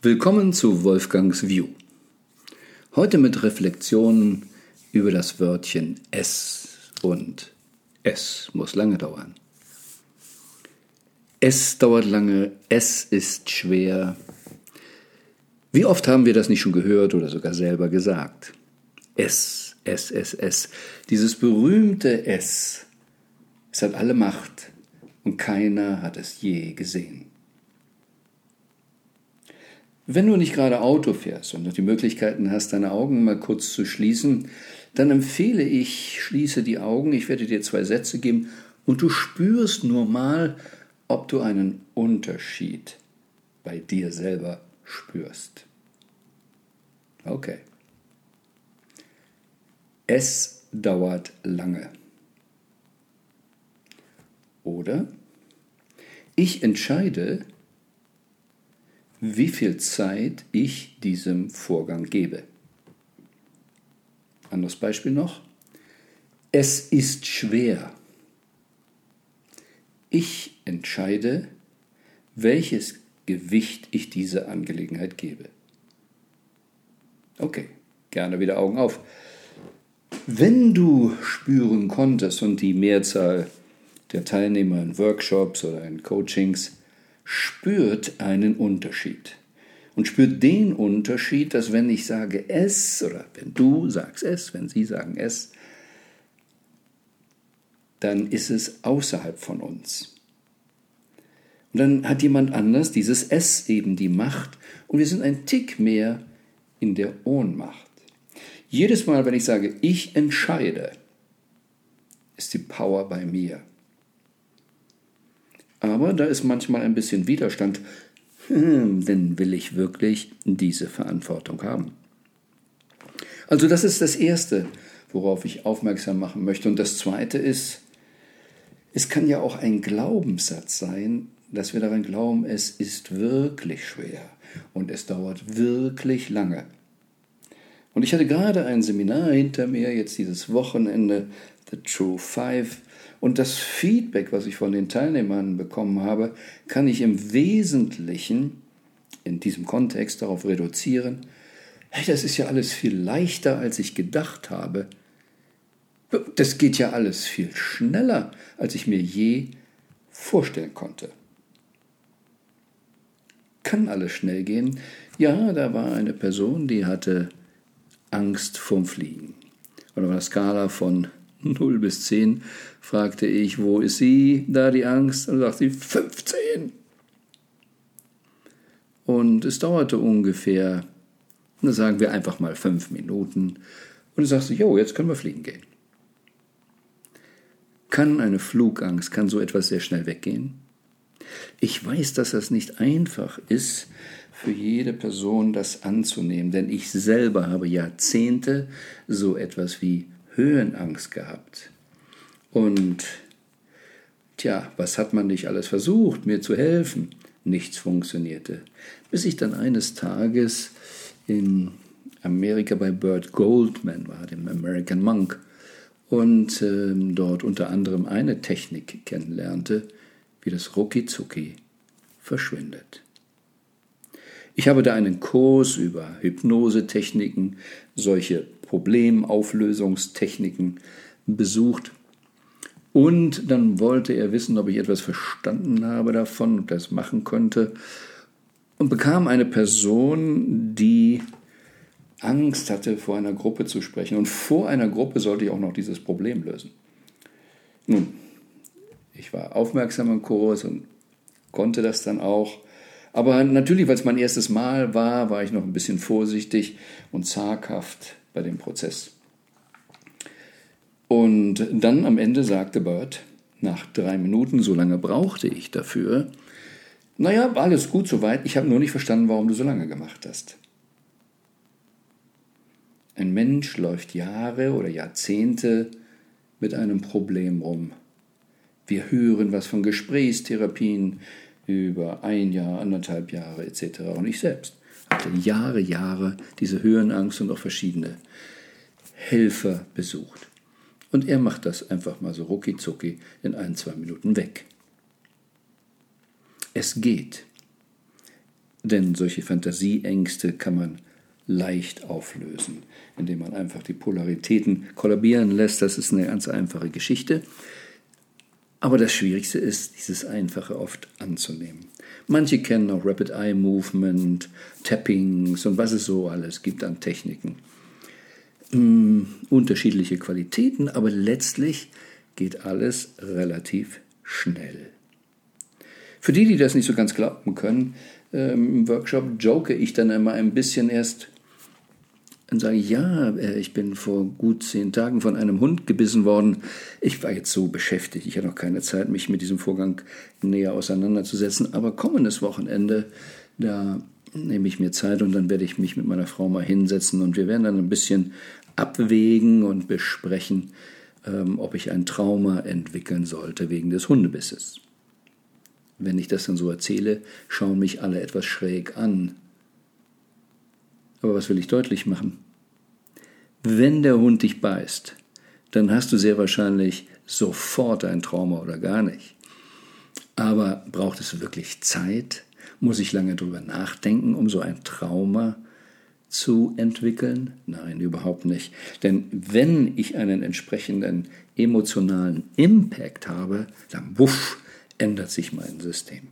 Willkommen zu Wolfgangs View. Heute mit Reflexionen über das Wörtchen es und es muss lange dauern. Es dauert lange, es ist schwer. Wie oft haben wir das nicht schon gehört oder sogar selber gesagt? Es, es, es, es. Dieses berühmte Es. Es hat alle Macht und keiner hat es je gesehen. Wenn du nicht gerade Auto fährst und die Möglichkeiten hast, deine Augen mal kurz zu schließen, dann empfehle ich, schließe die Augen, ich werde dir zwei Sätze geben und du spürst nur mal, ob du einen Unterschied bei dir selber spürst. Okay. Es dauert lange. Oder ich entscheide, wie viel Zeit ich diesem Vorgang gebe. Anderes Beispiel noch. Es ist schwer. Ich entscheide, welches Gewicht ich dieser Angelegenheit gebe. Okay, gerne wieder Augen auf. Wenn du spüren konntest und die Mehrzahl der Teilnehmer in Workshops oder in Coachings spürt einen Unterschied. Und spürt den Unterschied, dass wenn ich sage es oder wenn du sagst es, wenn sie sagen es, dann ist es außerhalb von uns. Und dann hat jemand anders dieses Es eben die Macht und wir sind ein Tick mehr in der Ohnmacht. Jedes Mal, wenn ich sage, ich entscheide, ist die Power bei mir. Aber da ist manchmal ein bisschen Widerstand, denn will ich wirklich diese Verantwortung haben? Also das ist das Erste, worauf ich aufmerksam machen möchte. Und das Zweite ist, es kann ja auch ein Glaubenssatz sein, dass wir daran glauben, es ist wirklich schwer und es dauert wirklich lange. Und ich hatte gerade ein Seminar hinter mir, jetzt dieses Wochenende, The True Five, und das Feedback, was ich von den Teilnehmern bekommen habe, kann ich im Wesentlichen in diesem Kontext darauf reduzieren, hey, das ist ja alles viel leichter, als ich gedacht habe. Das geht ja alles viel schneller, als ich mir je vorstellen konnte. Kann alles schnell gehen? Ja, da war eine Person, die hatte Angst vorm Fliegen. Und auf einer Skala von 0 bis 10 fragte ich, wo ist sie, da die Angst? Und sagte sie, 15. Und es dauerte ungefähr, sagen wir einfach mal fünf Minuten. Und sagte sie, jo, jetzt können wir fliegen gehen. Kann eine Flugangst, kann so etwas sehr schnell weggehen? Ich weiß, dass das nicht einfach ist, für jede Person das anzunehmen, denn ich selber habe Jahrzehnte so etwas wie Höhenangst gehabt. Und tja, was hat man nicht alles versucht, mir zu helfen? Nichts funktionierte. Bis ich dann eines Tages in Amerika bei Bert Goldman war, dem American Monk, und äh, dort unter anderem eine Technik kennenlernte, wie das Rucki verschwindet. Ich habe da einen Kurs über Hypnosetechniken, solche Problemauflösungstechniken besucht. Und dann wollte er wissen, ob ich etwas verstanden habe davon, ob das machen könnte. Und bekam eine Person, die Angst hatte, vor einer Gruppe zu sprechen. Und vor einer Gruppe sollte ich auch noch dieses Problem lösen. Nun, ich war aufmerksam im Kurs und konnte das dann auch. Aber natürlich, weil es mein erstes Mal war, war ich noch ein bisschen vorsichtig und zaghaft bei dem Prozess. Und dann am Ende sagte Bert, nach drei Minuten, so lange brauchte ich dafür, naja, alles gut soweit, ich habe nur nicht verstanden, warum du so lange gemacht hast. Ein Mensch läuft Jahre oder Jahrzehnte mit einem Problem rum. Wir hören was von Gesprächstherapien über ein Jahr, anderthalb Jahre etc. Und ich selbst hatte Jahre, Jahre diese Höhenangst und auch verschiedene Helfer besucht. Und er macht das einfach mal so rucki zucki in ein, zwei Minuten weg. Es geht. Denn solche Fantasieängste kann man leicht auflösen, indem man einfach die Polaritäten kollabieren lässt. Das ist eine ganz einfache Geschichte. Aber das Schwierigste ist, dieses Einfache oft anzunehmen. Manche kennen auch Rapid Eye Movement, Tappings und was es so alles gibt an Techniken. Hm, unterschiedliche Qualitäten, aber letztlich geht alles relativ schnell. Für die, die das nicht so ganz glauben können, ähm, im Workshop joke ich dann immer ein bisschen erst und sage, ja, äh, ich bin vor gut zehn Tagen von einem Hund gebissen worden. Ich war jetzt so beschäftigt, ich hatte noch keine Zeit, mich mit diesem Vorgang näher auseinanderzusetzen. Aber kommendes Wochenende, da nehme ich mir Zeit und dann werde ich mich mit meiner Frau mal hinsetzen und wir werden dann ein bisschen abwägen und besprechen, ähm, ob ich ein Trauma entwickeln sollte wegen des Hundebisses. Wenn ich das dann so erzähle, schauen mich alle etwas schräg an. Aber was will ich deutlich machen? Wenn der Hund dich beißt, dann hast du sehr wahrscheinlich sofort ein Trauma oder gar nicht. Aber braucht es wirklich Zeit? Muss ich lange drüber nachdenken, um so ein Trauma zu entwickeln? Nein, überhaupt nicht. Denn wenn ich einen entsprechenden emotionalen Impact habe, dann wuff, ändert sich mein System.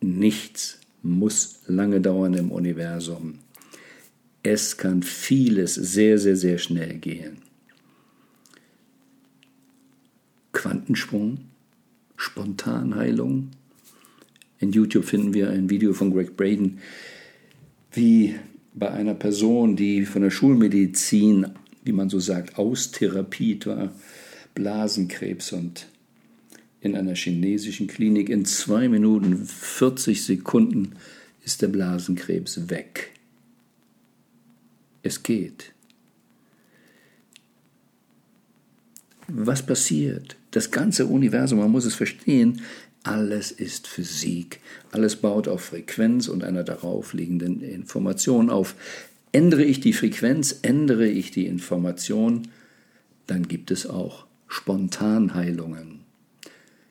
Nichts muss lange dauern im Universum. Es kann vieles sehr, sehr, sehr schnell gehen. Quantensprung, Spontanheilung. In YouTube finden wir ein Video von Greg Braden, wie bei einer Person, die von der Schulmedizin, wie man so sagt, austherapiert war, Blasenkrebs und in einer chinesischen Klinik. In zwei Minuten 40 Sekunden ist der Blasenkrebs weg. Es geht. Was passiert? Das ganze Universum, man muss es verstehen, alles ist Physik. Alles baut auf Frequenz und einer darauf liegenden Information auf. Ändere ich die Frequenz, ändere ich die Information, dann gibt es auch Spontanheilungen.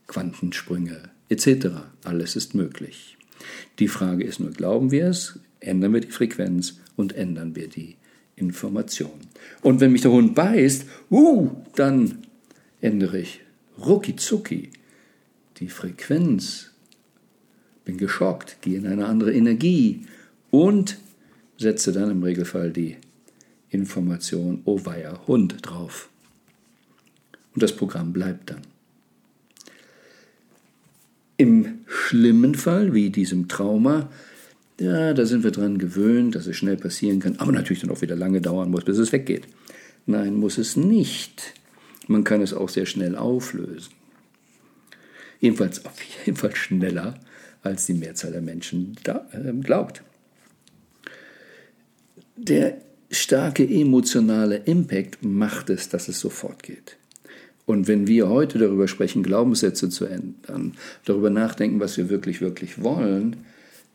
Quantensprünge etc. Alles ist möglich. Die Frage ist nur, glauben wir es, ändern wir die Frequenz und ändern wir die Information. Und wenn mich der Hund beißt, uh, dann ändere ich rucki zucki die Frequenz, bin geschockt, gehe in eine andere Energie und setze dann im Regelfall die Information, oh weia, Hund drauf. Und das Programm bleibt dann. Im schlimmen Fall, wie diesem Trauma, ja, da sind wir dran gewöhnt, dass es schnell passieren kann, aber natürlich dann auch wieder lange dauern muss, bis es weggeht. Nein, muss es nicht. Man kann es auch sehr schnell auflösen. Jedenfalls auf jeden Fall schneller, als die Mehrzahl der Menschen da, äh, glaubt. Der starke emotionale Impact macht es, dass es sofort geht. Und wenn wir heute darüber sprechen, Glaubenssätze zu ändern, darüber nachdenken, was wir wirklich, wirklich wollen,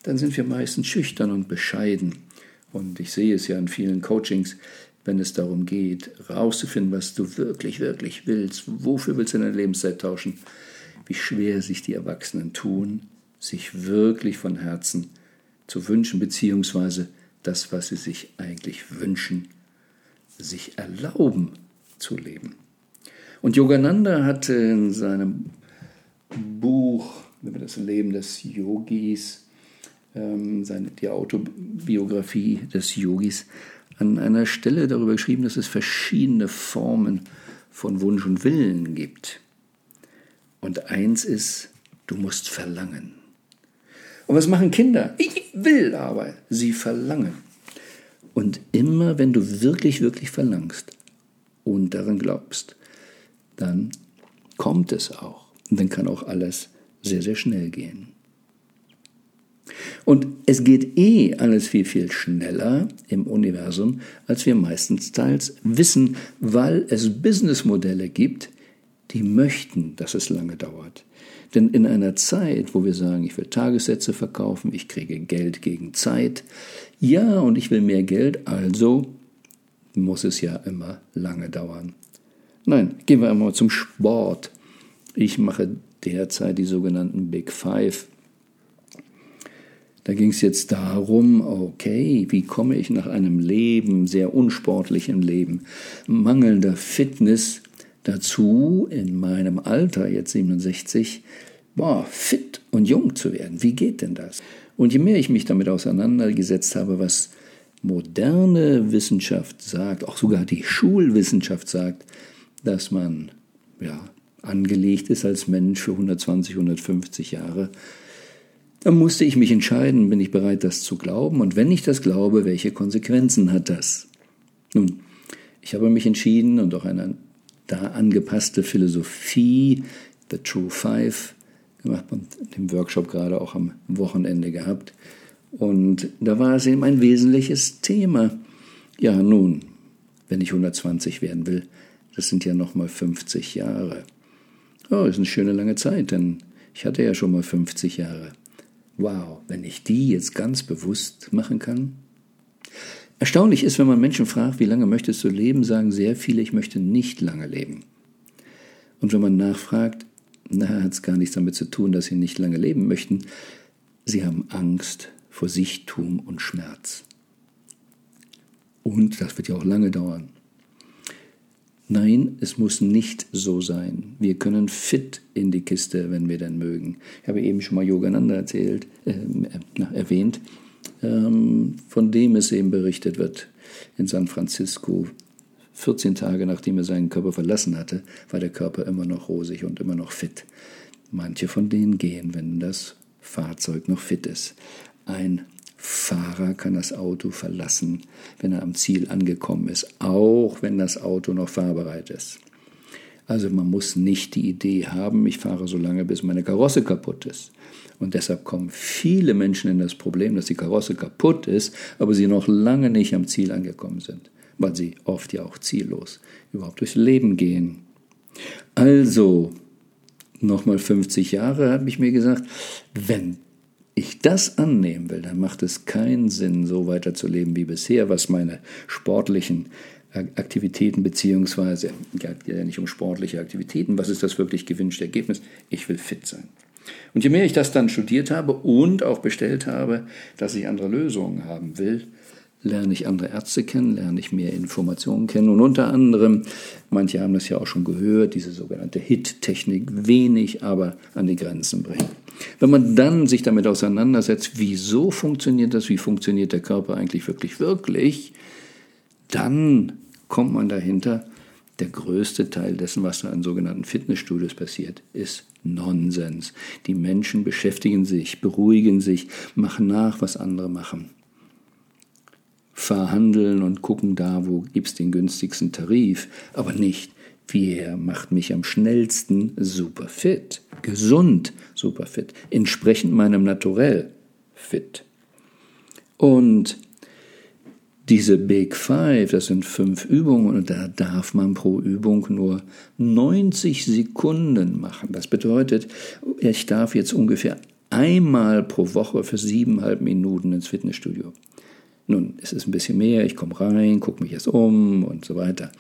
dann sind wir meistens schüchtern und bescheiden. Und ich sehe es ja in vielen Coachings, wenn es darum geht, rauszufinden, was du wirklich, wirklich willst, wofür willst du deine Lebenszeit tauschen, wie schwer sich die Erwachsenen tun, sich wirklich von Herzen zu wünschen, beziehungsweise das, was sie sich eigentlich wünschen, sich erlauben zu leben. Und Yogananda hatte in seinem Buch über das Leben des Yogis, ähm, seine, die Autobiografie des Yogis, an einer Stelle darüber geschrieben, dass es verschiedene Formen von Wunsch und Willen gibt. Und eins ist, du musst verlangen. Und was machen Kinder? Ich will aber, sie verlangen. Und immer wenn du wirklich, wirklich verlangst und daran glaubst, dann kommt es auch. Und dann kann auch alles sehr, sehr schnell gehen. Und es geht eh alles viel, viel schneller im Universum, als wir meistens teils wissen, weil es Businessmodelle gibt, die möchten, dass es lange dauert. Denn in einer Zeit, wo wir sagen, ich will Tagessätze verkaufen, ich kriege Geld gegen Zeit, ja, und ich will mehr Geld, also muss es ja immer lange dauern. Nein, gehen wir einmal zum Sport. Ich mache derzeit die sogenannten Big Five. Da ging es jetzt darum, okay, wie komme ich nach einem Leben, sehr unsportlichen Leben, mangelnder Fitness dazu, in meinem Alter, jetzt 67, boah, fit und jung zu werden. Wie geht denn das? Und je mehr ich mich damit auseinandergesetzt habe, was moderne Wissenschaft sagt, auch sogar die Schulwissenschaft sagt, dass man ja, angelegt ist als Mensch für 120, 150 Jahre, dann musste ich mich entscheiden, bin ich bereit, das zu glauben? Und wenn ich das glaube, welche Konsequenzen hat das? Nun, ich habe mich entschieden und auch eine da angepasste Philosophie, The True Five, gemacht und den Workshop gerade auch am Wochenende gehabt. Und da war es eben ein wesentliches Thema. Ja, nun, wenn ich 120 werden will, das sind ja nochmal 50 Jahre. Oh, ist eine schöne lange Zeit, denn ich hatte ja schon mal 50 Jahre wow, wenn ich die jetzt ganz bewusst machen kann? Erstaunlich ist, wenn man Menschen fragt, wie lange möchtest du leben, sagen sehr viele, ich möchte nicht lange leben. Und wenn man nachfragt, na, hat es gar nichts damit zu tun, dass sie nicht lange leben möchten. Sie haben Angst vor Sichtum und Schmerz. Und das wird ja auch lange dauern. Nein, es muss nicht so sein. Wir können fit in die Kiste, wenn wir denn mögen. Ich habe eben schon mal Yogananda erzählt, äh, äh, erwähnt, ähm, von dem es eben berichtet wird in San Francisco. 14 Tage nachdem er seinen Körper verlassen hatte, war der Körper immer noch rosig und immer noch fit. Manche von denen gehen, wenn das Fahrzeug noch fit ist. Ein Fahrer kann das Auto verlassen, wenn er am Ziel angekommen ist, auch wenn das Auto noch fahrbereit ist. Also man muss nicht die Idee haben, ich fahre so lange, bis meine Karosse kaputt ist. Und deshalb kommen viele Menschen in das Problem, dass die Karosse kaputt ist, aber sie noch lange nicht am Ziel angekommen sind, weil sie oft ja auch ziellos überhaupt durchs Leben gehen. Also, nochmal 50 Jahre, habe ich mir gesagt, wenn ich das annehmen will, dann macht es keinen Sinn, so weiterzuleben wie bisher, was meine sportlichen Aktivitäten beziehungsweise geht ja nicht um sportliche Aktivitäten, was ist das wirklich gewünschte Ergebnis? Ich will fit sein. Und je mehr ich das dann studiert habe und auch bestellt habe, dass ich andere Lösungen haben will, lerne ich andere Ärzte kennen, lerne ich mehr Informationen kennen und unter anderem, manche haben das ja auch schon gehört, diese sogenannte HIT-Technik, wenig aber an die Grenzen bringen. Wenn man dann sich damit auseinandersetzt, wieso funktioniert das, wie funktioniert der Körper eigentlich wirklich, wirklich, dann kommt man dahinter, der größte Teil dessen, was da in sogenannten Fitnessstudios passiert, ist Nonsens. Die Menschen beschäftigen sich, beruhigen sich, machen nach, was andere machen. Verhandeln und gucken da, wo gibt es den günstigsten Tarif, aber nicht, Wer macht mich am schnellsten super fit, gesund super fit, entsprechend meinem Naturell fit. Und diese Big Five, das sind fünf Übungen und da darf man pro Übung nur 90 Sekunden machen. Das bedeutet, ich darf jetzt ungefähr einmal pro Woche für siebeneinhalb Minuten ins Fitnessstudio. Nun, es ist ein bisschen mehr, ich komme rein, gucke mich erst um und so weiter.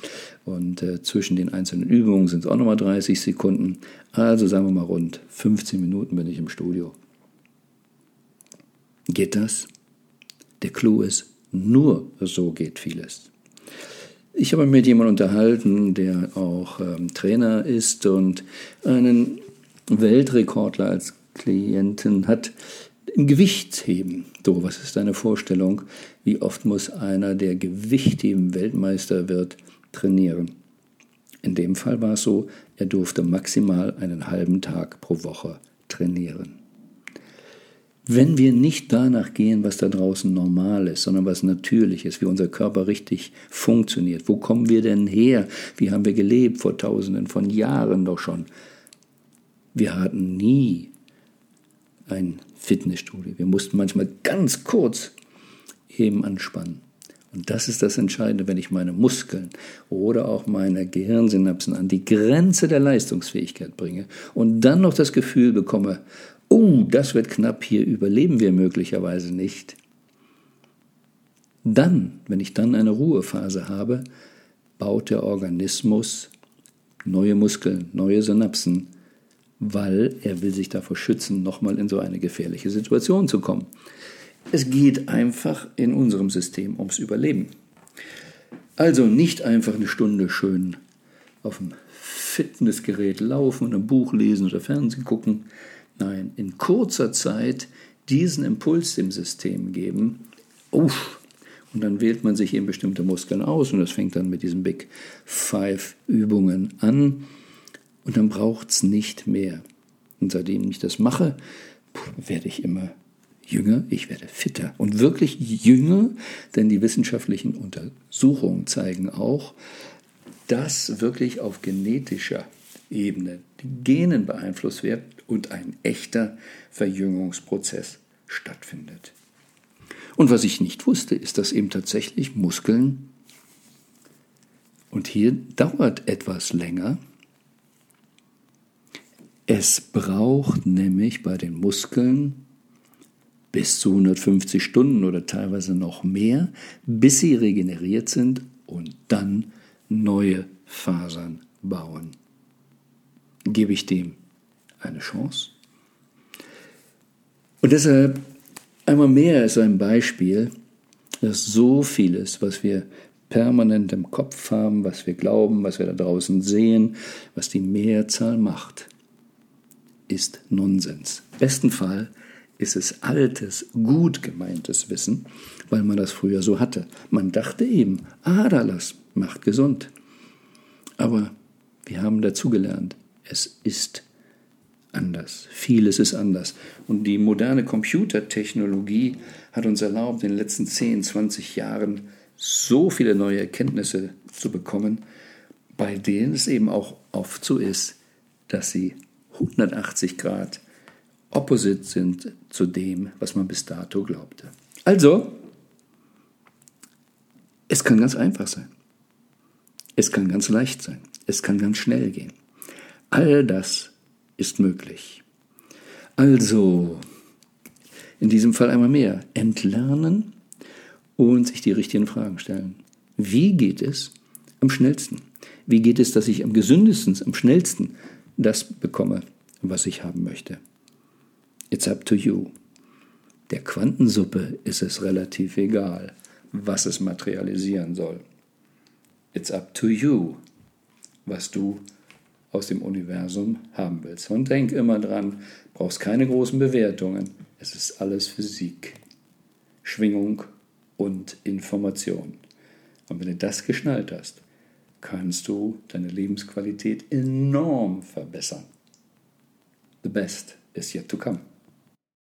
Und äh, zwischen den einzelnen Übungen sind es auch nochmal 30 Sekunden. Also sagen wir mal rund 15 Minuten bin ich im Studio. Geht das? Der Clou ist, nur so geht vieles. Ich habe mit jemandem unterhalten, der auch ähm, Trainer ist und einen Weltrekordler als Klienten hat im Gewichtsheben. So, was ist deine Vorstellung? Wie oft muss einer, der Gewichtheben Weltmeister wird, trainieren? In dem Fall war es so, er durfte maximal einen halben Tag pro Woche trainieren. Wenn wir nicht danach gehen, was da draußen normal ist, sondern was natürlich ist, wie unser Körper richtig funktioniert, wo kommen wir denn her? Wie haben wir gelebt vor tausenden von Jahren doch schon? Wir hatten nie ein Fitnessstudio. Wir mussten manchmal ganz kurz eben anspannen. Und das ist das Entscheidende, wenn ich meine Muskeln oder auch meine Gehirnsynapsen an die Grenze der Leistungsfähigkeit bringe und dann noch das Gefühl bekomme, oh, das wird knapp, hier überleben wir möglicherweise nicht. Dann, wenn ich dann eine Ruhephase habe, baut der Organismus neue Muskeln, neue Synapsen weil er will sich davor schützen, nochmal in so eine gefährliche Situation zu kommen. Es geht einfach in unserem System ums Überleben. Also nicht einfach eine Stunde schön auf dem Fitnessgerät laufen und ein Buch lesen oder Fernsehen gucken. Nein, in kurzer Zeit diesen Impuls dem System geben. Uff, und dann wählt man sich eben bestimmte Muskeln aus und das fängt dann mit diesen Big Five Übungen an. Und dann braucht es nicht mehr. Und seitdem ich das mache, werde ich immer jünger, ich werde fitter und wirklich jünger, denn die wissenschaftlichen Untersuchungen zeigen auch, dass wirklich auf genetischer Ebene die Genen beeinflusst wird und ein echter Verjüngungsprozess stattfindet. Und was ich nicht wusste, ist, dass eben tatsächlich Muskeln, und hier dauert etwas länger, es braucht nämlich bei den Muskeln bis zu 150 Stunden oder teilweise noch mehr, bis sie regeneriert sind und dann neue Fasern bauen. Gebe ich dem eine Chance? Und deshalb einmal mehr ist ein Beispiel, dass so vieles, was wir permanent im Kopf haben, was wir glauben, was wir da draußen sehen, was die Mehrzahl macht, ist Nonsens. Besten Fall ist es altes, gut gemeintes Wissen, weil man das früher so hatte. Man dachte eben, Aderlass macht gesund. Aber wir haben dazugelernt, es ist anders. Vieles ist anders. Und die moderne Computertechnologie hat uns erlaubt, in den letzten 10, 20 Jahren so viele neue Erkenntnisse zu bekommen, bei denen es eben auch oft so ist, dass sie 180 Grad opposite sind zu dem, was man bis dato glaubte. Also, es kann ganz einfach sein. Es kann ganz leicht sein. Es kann ganz schnell gehen. All das ist möglich. Also, in diesem Fall einmal mehr, entlernen und sich die richtigen Fragen stellen. Wie geht es am schnellsten? Wie geht es, dass ich am gesündesten, am schnellsten das bekomme, was ich haben möchte? It's up to you. Der Quantensuppe ist es relativ egal, was es materialisieren soll. It's up to you, was du aus dem Universum haben willst. Und denk immer dran, brauchst keine großen Bewertungen. Es ist alles Physik, Schwingung und Information. Und wenn du das geschnallt hast, kannst du deine Lebensqualität enorm verbessern. The best is yet to come.